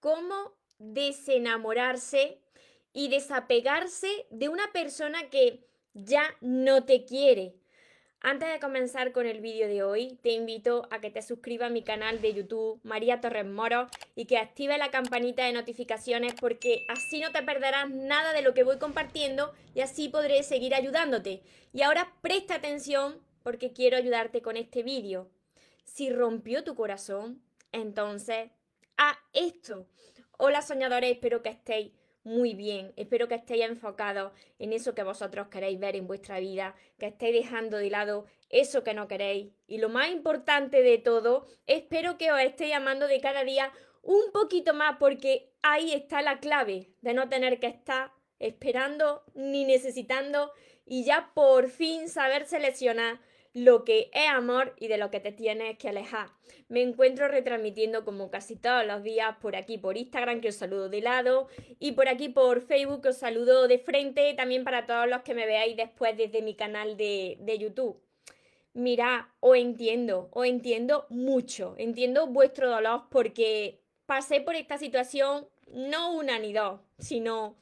cómo desenamorarse y desapegarse de una persona que ya no te quiere. Antes de comenzar con el vídeo de hoy, te invito a que te suscribas a mi canal de YouTube María Torres Moro y que active la campanita de notificaciones porque así no te perderás nada de lo que voy compartiendo y así podré seguir ayudándote. Y ahora presta atención porque quiero ayudarte con este vídeo. Si rompió tu corazón, entonces a esto. Hola soñadores, espero que estéis muy bien. Espero que estéis enfocados en eso que vosotros queréis ver en vuestra vida, que estéis dejando de lado eso que no queréis. Y lo más importante de todo, espero que os estéis amando de cada día un poquito más porque ahí está la clave de no tener que estar esperando ni necesitando y ya por fin saber seleccionar lo que es amor y de lo que te tienes que alejar. Me encuentro retransmitiendo como casi todos los días por aquí por Instagram, que os saludo de lado, y por aquí por Facebook, que os saludo de frente, también para todos los que me veáis después desde mi canal de, de YouTube. Mira, os entiendo, os entiendo mucho, entiendo vuestro dolor porque pasé por esta situación no una ni dos, sino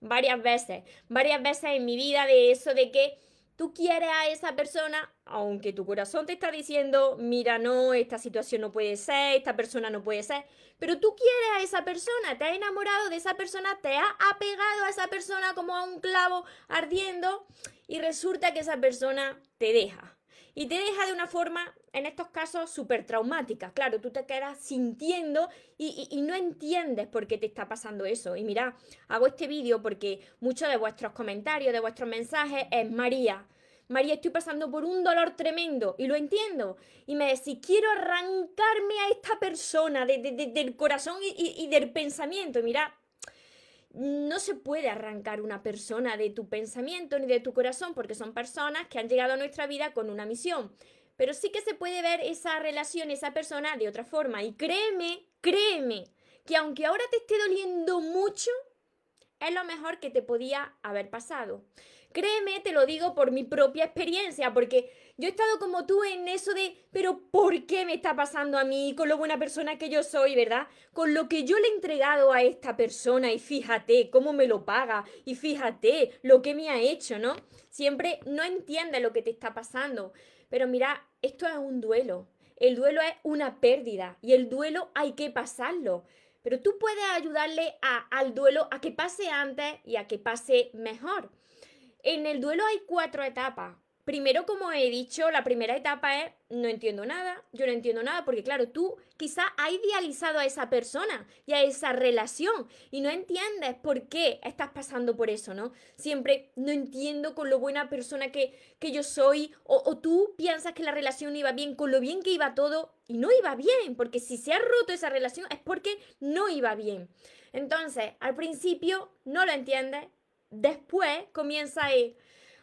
varias veces, varias veces en mi vida de eso de que tú quieres a esa persona, aunque tu corazón te está diciendo, mira, no, esta situación no puede ser, esta persona no puede ser, pero tú quieres a esa persona, te has enamorado de esa persona, te has apegado a esa persona como a un clavo ardiendo y resulta que esa persona te deja. Y te deja de una forma, en estos casos, súper traumática. Claro, tú te quedas sintiendo y, no entiendes por qué te está pasando eso. Y mira, hago este vídeo porque muchos de vuestros comentarios, de vuestros mensajes es María. María, estoy pasando por un dolor tremendo y lo entiendo. Y me decís, quiero arrancarme a esta persona del corazón y, y del pensamiento. Y mira, no se puede arrancar una persona de tu pensamiento ni de tu corazón porque son personas que han llegado a nuestra vida con una misión. Pero sí que se puede ver esa relación, esa persona de otra forma. Y créeme, créeme, que aunque ahora te esté doliendo mucho, es lo mejor que te podía haber pasado. Créeme, te lo digo por mi propia experiencia, porque yo he estado como tú en eso de, pero ¿por qué me está pasando a mí con lo buena persona que yo soy, verdad? Con lo que yo le he entregado a esta persona y fíjate cómo me lo paga y fíjate lo que me ha hecho, ¿no? Siempre no entiende lo que te está pasando. Pero mira, esto es un duelo. El duelo es una pérdida y el duelo hay que pasarlo. Pero tú puedes ayudarle al duelo a que pase antes y a que pase mejor. En el duelo hay cuatro etapas. Primero, como he dicho, la primera etapa es no entiendo nada, yo no entiendo nada, porque claro, tú quizá has idealizado a esa persona y a esa relación y no entiendes por qué estás pasando por eso, ¿no? Siempre no entiendo con lo buena persona que, que yo soy o, o tú piensas que la relación iba bien, con lo bien que iba todo y no iba bien, porque si se ha roto esa relación es porque no iba bien. Entonces, al principio no lo entiendes, Después comienza a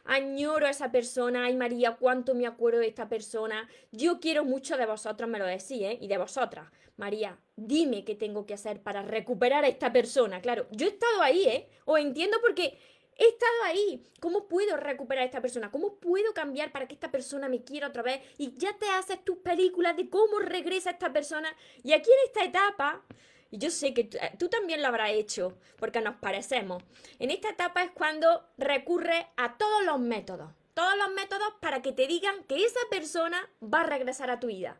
añoro a esa persona, ay María, cuánto me acuerdo de esta persona, yo quiero mucho de vosotros, me lo decís, ¿eh? Y de vosotras, María, dime qué tengo que hacer para recuperar a esta persona. Claro, yo he estado ahí, ¿eh? Os entiendo porque he estado ahí. ¿Cómo puedo recuperar a esta persona? ¿Cómo puedo cambiar para que esta persona me quiera otra vez? Y ya te haces tus películas de cómo regresa esta persona. Y aquí en esta etapa y yo sé que eh, tú también lo habrás hecho, porque nos parecemos. En esta etapa es cuando recurre a todos los métodos. Todos los métodos para que te digan que esa persona va a regresar a tu vida.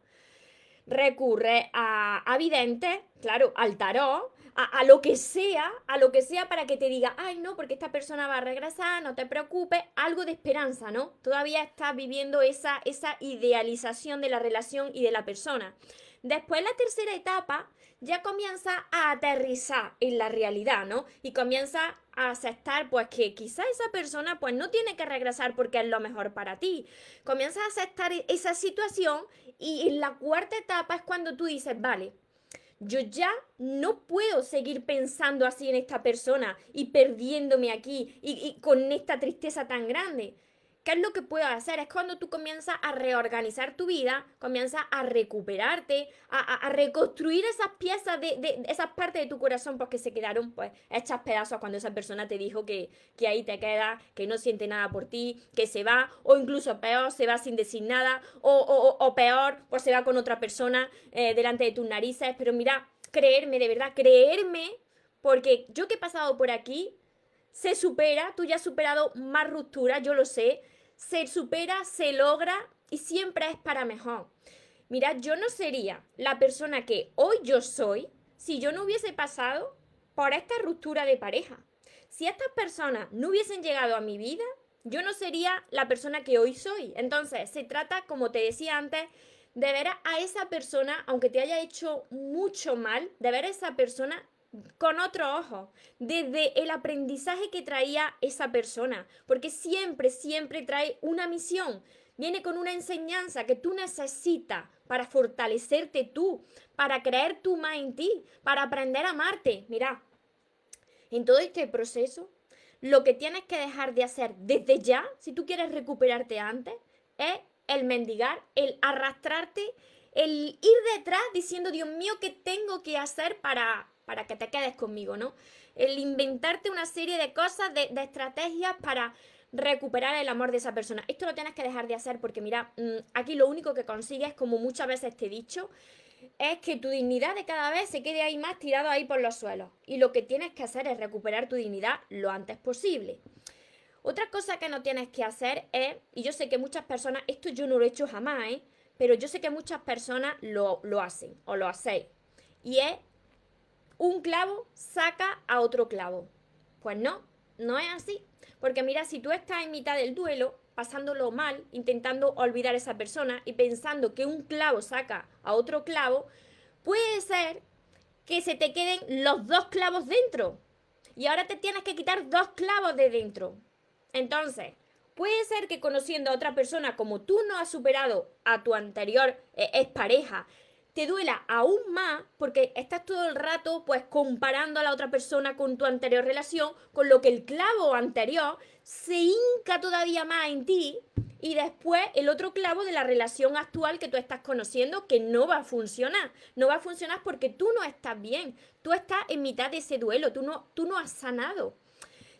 Recurre a, a vidente, claro, al tarot, a, lo que sea, a lo que sea para que te diga, ay no, porque esta persona va a regresar, no te preocupes, algo de esperanza, ¿no? Todavía estás viviendo esa, esa idealización de la relación y de la persona. Después la tercera etapa ya comienza a aterrizar en la realidad, ¿no? Y comienza a aceptar pues que quizá esa persona pues no tiene que regresar porque es lo mejor para ti. Comienza a aceptar esa situación y en la cuarta etapa es cuando tú dices, vale, yo ya no puedo seguir pensando así en esta persona y perdiéndome aquí y con esta tristeza tan grande. ¿Qué es lo que puedo hacer? Es cuando tú comienzas a reorganizar tu vida, comienzas a recuperarte, a, reconstruir esas piezas de, esas partes de tu corazón porque se quedaron pues hechas pedazos cuando esa persona te dijo que, que ahí te queda, que no siente nada por ti, que se va, o incluso peor, se va sin decir nada, o, o, o peor, pues se va con otra persona eh, delante de tus narices. Pero mira, creerme, de verdad, creerme, porque yo que he pasado por aquí, se supera, tú ya has superado más rupturas, yo lo sé, se supera, se logra y siempre es para mejor. Mira, yo no sería la persona que hoy yo soy si yo no hubiese pasado por esta ruptura de pareja. Si estas personas no hubiesen llegado a mi vida, yo no sería la persona que hoy soy. Entonces, se trata, como te decía antes, de ver a esa persona, aunque te haya hecho mucho mal, de ver a esa persona con otro ojo, desde el aprendizaje que traía esa persona, porque siempre, siempre trae una misión, viene con una enseñanza que tú necesitas para fortalecerte tú, para creer tú más en ti, para aprender a amarte. Mira, en todo este proceso, lo que tienes que dejar de hacer desde ya, si tú quieres recuperarte antes, es el mendigar, el arrastrarte, el ir detrás diciendo, Dios mío, ¿qué tengo que hacer para, para que te quedes conmigo, ¿no? El inventarte una serie de cosas, de, estrategias para recuperar el amor de esa persona. Esto lo tienes que dejar de hacer porque, mira, mm, aquí lo único que consigues, como muchas veces te he dicho, es que tu dignidad de cada vez se quede ahí más tirado ahí por los suelos. Y lo que tienes que hacer es recuperar tu dignidad lo antes posible. Otra cosa que no tienes que hacer es, y yo sé que muchas personas, esto yo no lo he hecho jamás, ¿eh? Pero yo sé que muchas personas lo, lo hacen o lo hacéis. Y es un clavo saca a otro clavo. Pues no, no es así. Porque mira, si tú estás en mitad del duelo, pasándolo mal, intentando olvidar a esa persona y pensando que un clavo saca a otro clavo, puede ser que se te queden los dos clavos dentro. Y ahora te tienes que quitar dos clavos de dentro. Entonces, puede ser que conociendo a otra persona como tú no has superado a tu anterior eh, expareja, te duela aún más porque estás todo el rato pues comparando a la otra persona con tu anterior relación, con lo que el clavo anterior se hinca todavía más en ti y después el otro clavo de la relación actual que tú estás conociendo que no va a funcionar. No va a funcionar porque tú no estás bien, tú estás en mitad de ese duelo, tú no, tú no has sanado.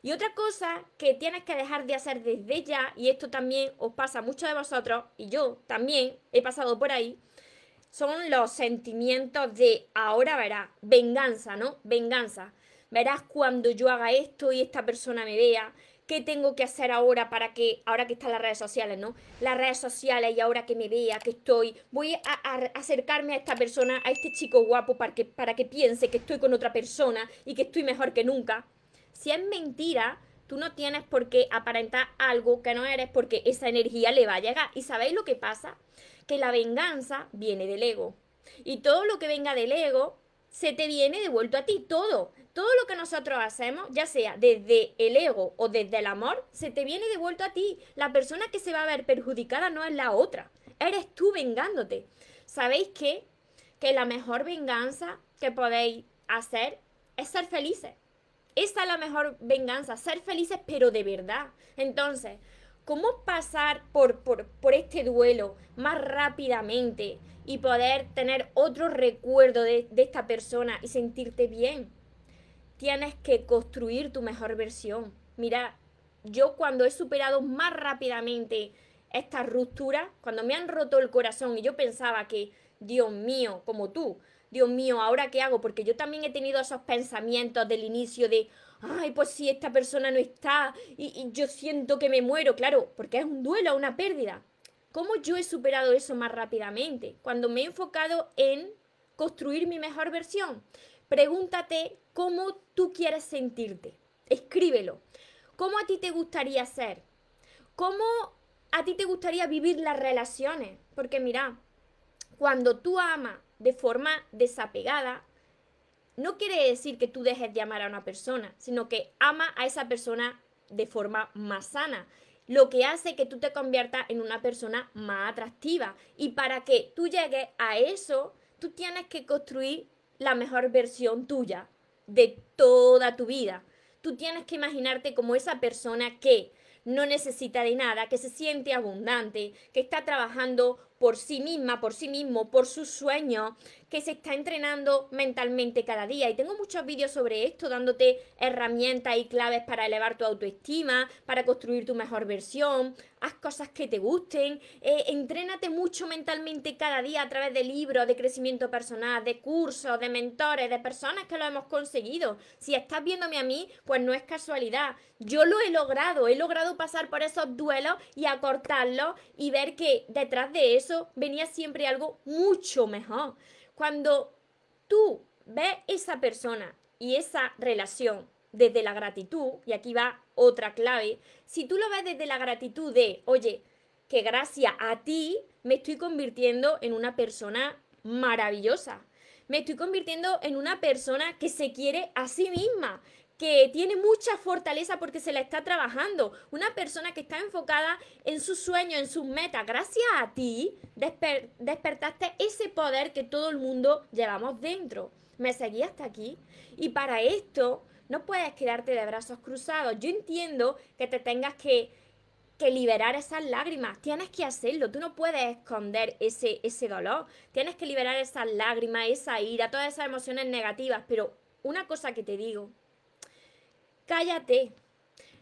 Y otra cosa que tienes que dejar de hacer desde ya, y esto también os pasa a muchos de vosotros, y yo también he pasado por ahí, son los sentimientos de ahora verás, venganza, ¿no? Venganza. Verás cuando yo haga esto y esta persona me vea, qué tengo que hacer ahora para que, ahora que están las redes sociales, ¿no? Las redes sociales y ahora que me vea, que estoy, voy a, acercarme a esta persona, a este chico guapo para que, para que piense que estoy con otra persona y que estoy mejor que nunca. Si es mentira, tú no tienes por qué aparentar algo que no eres porque esa energía le va a llegar. ¿Y sabéis lo que pasa? que la venganza viene del ego. Y todo lo que venga del ego se te viene devuelto a ti, todo. Todo lo que nosotros hacemos, ya sea desde el ego o desde el amor, se te viene devuelto a ti. La persona que se va a ver perjudicada no es la otra, eres tú vengándote. ¿Sabéis qué? Que la mejor venganza que podéis hacer es ser felices. Esa es la mejor venganza, ser felices pero de verdad. Entonces, cómo pasar por, por, este duelo más rápidamente y poder tener otro recuerdo de, de esta persona y sentirte bien. Tienes que construir tu mejor versión. Mira, yo cuando he superado más rápidamente esta ruptura, cuando me han roto el corazón y yo pensaba que, Dios mío, como tú, Dios mío, ¿ahora qué hago? Porque yo también he tenido esos pensamientos del inicio de, ay, pues si esta persona no está y, yo siento que me muero, claro, porque es un duelo, una pérdida. ¿Cómo yo he superado eso más rápidamente? Cuando me he enfocado en construir mi mejor versión. Pregúntate cómo tú quieres sentirte. Escríbelo. ¿Cómo a ti te gustaría ser? ¿Cómo a ti te gustaría vivir las relaciones? Porque mira, cuando tú amas de forma desapegada, no quiere decir que tú dejes de amar a una persona, sino que ama a esa persona de forma más sana. Lo que hace que tú te conviertas en una persona más atractiva. Y para que tú llegues a eso, tú tienes que construir la mejor versión tuya de toda tu vida. Tú tienes que imaginarte como esa persona que no necesita de nada, que se siente abundante, que está trabajando por sí misma, por sí mismo, por sus sueños, que se está entrenando mentalmente cada día. Y tengo muchos vídeos sobre esto, dándote herramientas y claves para elevar tu autoestima, para construir tu mejor versión. Haz cosas que te gusten, eh, entrénate mucho mentalmente cada día a través de libros de crecimiento personal, de cursos, de mentores, de personas que lo hemos conseguido. Si estás viéndome a mí, pues no es casualidad. Yo lo he logrado, he logrado pasar por esos duelos y acortarlos y ver que detrás de eso venía siempre algo mucho mejor. Cuando tú ves esa persona y esa relación desde la gratitud, y aquí va otra clave, si tú lo ves desde la gratitud de, oye, que gracias a ti me estoy convirtiendo en una persona maravillosa, me estoy convirtiendo en una persona que se quiere a sí misma, que tiene mucha fortaleza porque se la está trabajando. Una persona que está enfocada en sus sueños, en sus metas. Gracias a ti despertaste ese poder que todo el mundo llevamos dentro. ¿Me seguí hasta aquí? Y para esto no puedes quedarte de brazos cruzados. Yo entiendo que te tengas que, que liberar esas lágrimas. Tienes que hacerlo. Tú no puedes esconder ese, ese dolor. Tienes que liberar esas lágrimas, esa ira, todas esas emociones negativas. Pero una cosa que te digo cállate.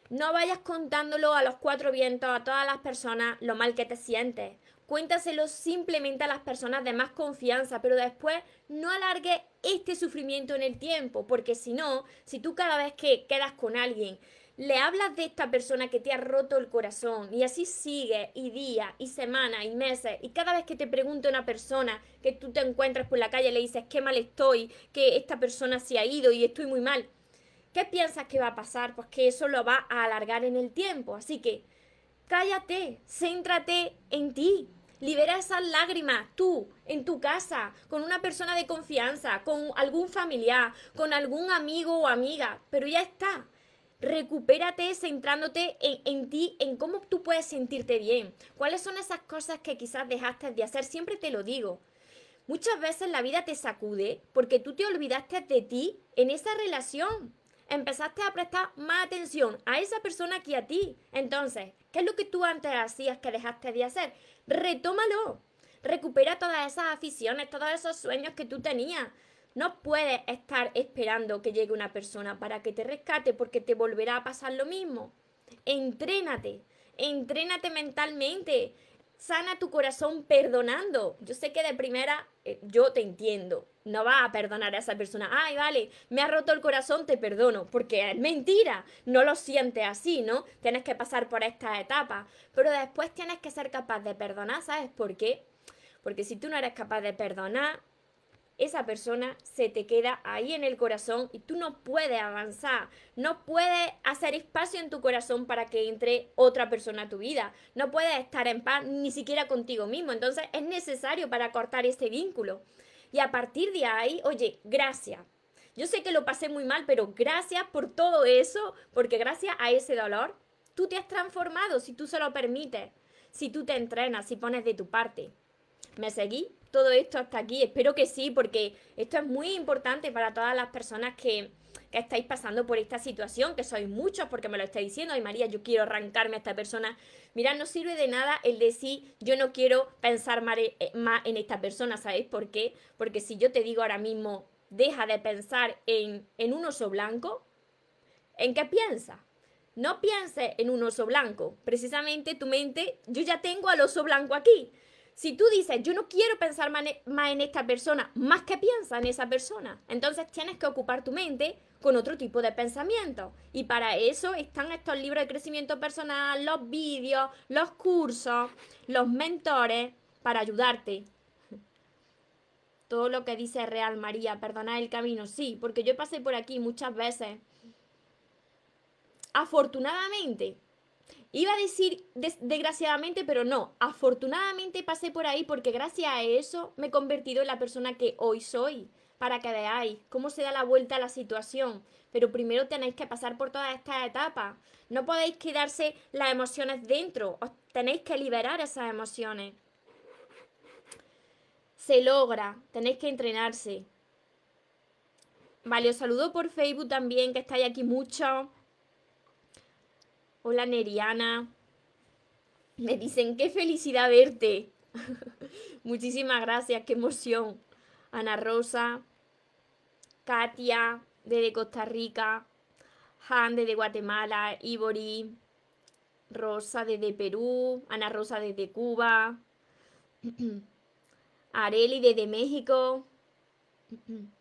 No vayas contándolo a los cuatro vientos, a todas las personas, lo mal que te sientes. Cuéntaselo simplemente a las personas de más confianza, pero después no alargue este sufrimiento en el tiempo, porque si no, si tú cada vez que quedas con alguien le hablas de esta persona que te ha roto el corazón y así sigue y día y semana y meses y cada vez que te pregunte una persona que tú te encuentras por la calle le dices qué mal estoy, que esta persona se ha ido y estoy muy mal, ¿Qué piensas que va a pasar? Pues que eso lo va a alargar en el tiempo. Así que cállate, céntrate en ti. Libera esas lágrimas tú, en tu casa, con una persona de confianza, con algún familiar, con algún amigo o amiga. Pero ya está. Recupérate centrándote en, en, ti, en cómo tú puedes sentirte bien. ¿Cuáles son esas cosas que quizás dejaste de hacer? Siempre te lo digo. Muchas veces la vida te sacude porque tú te olvidaste de ti en esa relación empezaste a prestar más atención a esa persona que a ti. Entonces, ¿qué es lo que tú antes hacías que dejaste de hacer? Retómalo. Recupera todas esas aficiones, todos esos sueños que tú tenías. No puedes estar esperando que llegue una persona para que te rescate porque te volverá a pasar lo mismo. Entrénate, entrénate mentalmente, sana tu corazón perdonando. Yo sé que de primera eh, yo te entiendo. No vas a perdonar a esa persona. Ay, vale, me ha roto el corazón, te perdono. Porque es mentira. No lo sientes así, ¿no? Tienes que pasar por esta etapa. Pero después tienes que ser capaz de perdonar. ¿Sabes por qué? Porque si tú no eres capaz de perdonar, esa persona se te queda ahí en el corazón y tú no puedes avanzar, no puedes hacer espacio en tu corazón para que entre otra persona a tu vida, no puedes estar en paz ni siquiera contigo mismo, entonces es necesario para cortar ese vínculo. Y a partir de ahí, oye, gracias. Yo sé que lo pasé muy mal, pero gracias por todo eso, porque gracias a ese dolor, tú te has transformado si tú se lo permites, si tú te entrenas, si pones de tu parte. ¿Me seguí? todo esto hasta aquí. Espero que sí, porque esto es muy importante para todas las personas que, estáis pasando por esta situación, que sois muchos, porque me lo estáis diciendo, ay María, yo quiero arrancarme a esta persona. Mira, no sirve de nada el decir, yo no quiero pensar eh, más en esta persona, ¿sabéis por qué? Porque si yo te digo ahora mismo, deja de pensar en, en un oso blanco, ¿en qué piensas? No pienses en un oso blanco. Precisamente tu mente, yo ya tengo al oso blanco aquí. Si tú dices, yo no quiero pensar más en esta persona, más que piensa en esa persona, entonces tienes que ocupar tu mente con otro tipo de pensamiento. Y para eso están estos libros de crecimiento personal, los vídeos, los cursos, los mentores, para ayudarte. Todo lo que dice Real María, perdonar el camino, sí, porque yo pasé por aquí muchas veces. Afortunadamente, Iba a decir desgraciadamente, pero no. Afortunadamente pasé por ahí porque gracias a eso me he convertido en la persona que hoy soy. Para que veáis cómo se da la vuelta a la situación. Pero primero tenéis que pasar por todas estas etapas. No podéis quedarse las emociones dentro. Os tenéis que liberar esas emociones. Se logra. Tenéis que entrenarse. Vale, os saludo por Facebook también, que estáis aquí mucho. Hola Neriana. Me dicen, qué felicidad verte. Muchísimas gracias, qué emoción. Ana Rosa, Katia, desde Costa Rica, Han desde Guatemala, Ibori, Rosa desde Perú, Ana Rosa desde Cuba, Areli desde México.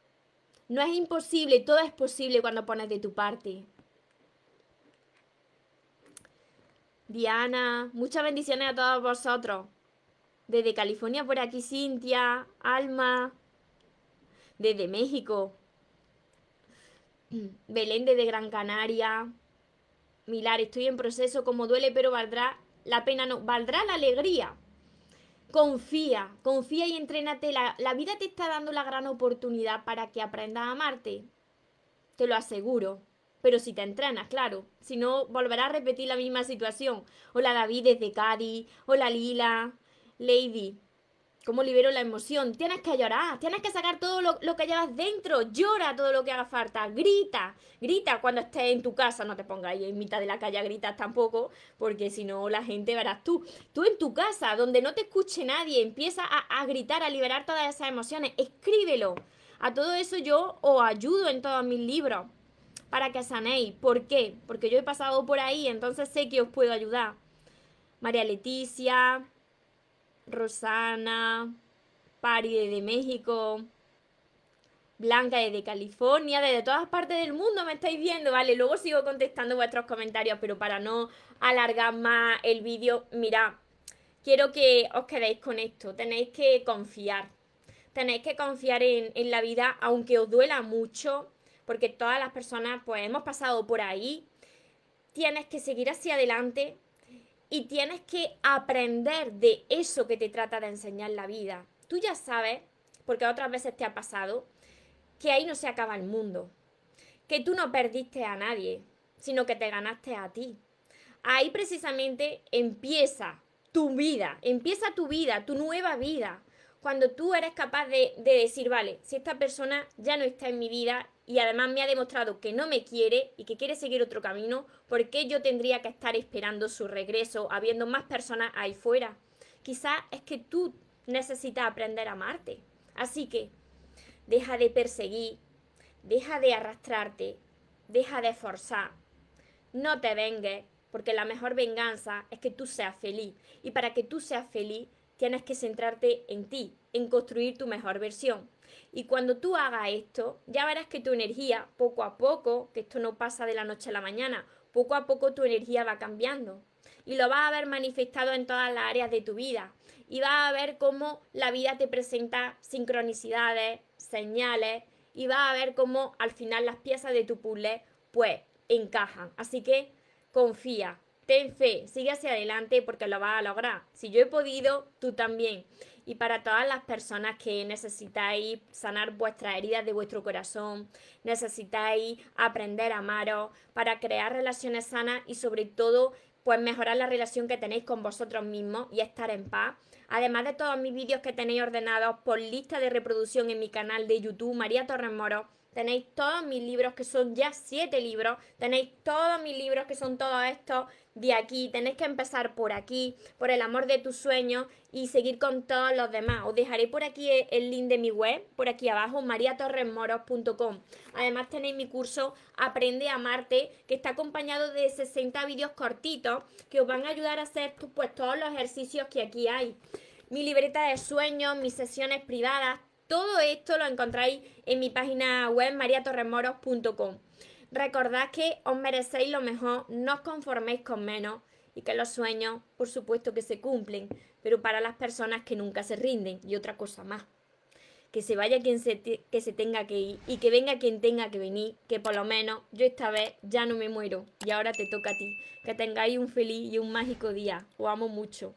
No es imposible, todo es posible cuando pones de tu parte. Diana, muchas bendiciones a todos vosotros. Desde California por aquí Cintia, Alma, desde México, Belén desde Gran Canaria, Milar, estoy en proceso, como duele, pero valdrá la pena, no, valdrá la alegría. Confía, confía y entrénate. La, la vida te está dando la gran oportunidad para que aprendas a amarte. Te lo aseguro. Pero si te entrenas, claro. Si no, volverás a repetir la misma situación. Hola David desde Cádiz. Hola Lila. Lady, ¿cómo libero la emoción? Tienes que llorar, tienes que sacar todo lo, que llevas dentro, llora todo lo que haga falta, grita, grita cuando estés en tu casa, no te pongas ahí en mitad de la calle a gritar tampoco, porque si no la gente verás tú. Tú en tu casa, donde no te escuche nadie, empieza a, a gritar, a liberar todas esas emociones, escríbelo. A todo eso yo os ayudo en todos mis libros para que sanéis. ¿Por qué? Porque yo he pasado por ahí, entonces sé que os puedo ayudar. María Leticia, Rosana, Pari de México, Blanca desde California, desde todas partes del mundo me estáis viendo, ¿vale? Luego sigo contestando vuestros comentarios, pero para no alargar más el vídeo, mira, quiero que os quedéis con esto, tenéis que confiar, tenéis que confiar en, en la vida, aunque os duela mucho, porque todas las personas pues hemos pasado por ahí, tienes que seguir hacia adelante, y tienes que aprender de eso que te trata de enseñar la vida. Tú ya sabes, porque otras veces te ha pasado, que ahí no se acaba el mundo, que tú no perdiste a nadie, sino que te ganaste a ti. Ahí precisamente empieza tu vida, empieza tu vida, tu nueva vida, cuando tú eres capaz de, de decir, vale, si esta persona ya no está en mi vida y además me ha demostrado que no me quiere y que quiere seguir otro camino, ¿por qué yo tendría que estar esperando su regreso habiendo más personas ahí fuera? Quizás es que tú necesitas aprender a amarte. Así que deja de perseguir, deja de arrastrarte, deja de forzar. No te vengues, porque la mejor venganza es que tú seas feliz. Y para que tú seas feliz, tienes que centrarte en ti, en construir tu mejor versión. Y cuando tú hagas esto, ya verás que tu energía, poco a poco, que esto no pasa de la noche a la mañana, poco a poco tu energía va cambiando. Y lo vas a ver manifestado en todas las áreas de tu vida. Y vas a ver cómo la vida te presenta sincronicidades, señales, y vas a ver cómo al final las piezas de tu puzzle pues encajan. Así que confía, ten fe, sigue hacia adelante porque lo vas a lograr. Si yo he podido, tú también y para todas las personas que necesitáis sanar vuestras heridas de vuestro corazón, necesitáis aprender a amaros para crear relaciones sanas y sobre todo pues mejorar la relación que tenéis con vosotros mismos y estar en paz. Además de todos mis vídeos que tenéis ordenados por lista de reproducción en mi canal de YouTube, María Torres Moro, tenéis todos mis libros, que son ya siete libros, tenéis todos mis libros, que son todos estos de aquí, tenéis que empezar por aquí, por el amor de tus sueños y seguir con todos los demás. Os dejaré por aquí el link de mi web, por aquí abajo, mariatorresmoros.com. Además tenéis mi curso Aprende a amarte, que está acompañado de 60 vídeos cortitos que os van a ayudar a hacer pues, todos los ejercicios que aquí hay. Mi libreta de sueños, mis sesiones privadas, todo esto lo encontráis en mi página web mariatorremoros.com. Recordad que os merecéis lo mejor, no os conforméis con menos y que los sueños, por supuesto que se cumplen, pero para las personas que nunca se rinden y otra cosa más. Que se vaya quien se, que se tenga que ir y que venga quien tenga que venir, que por lo menos yo esta vez ya no me muero y ahora te toca a ti. Que tengáis un feliz y un mágico día. Os amo mucho.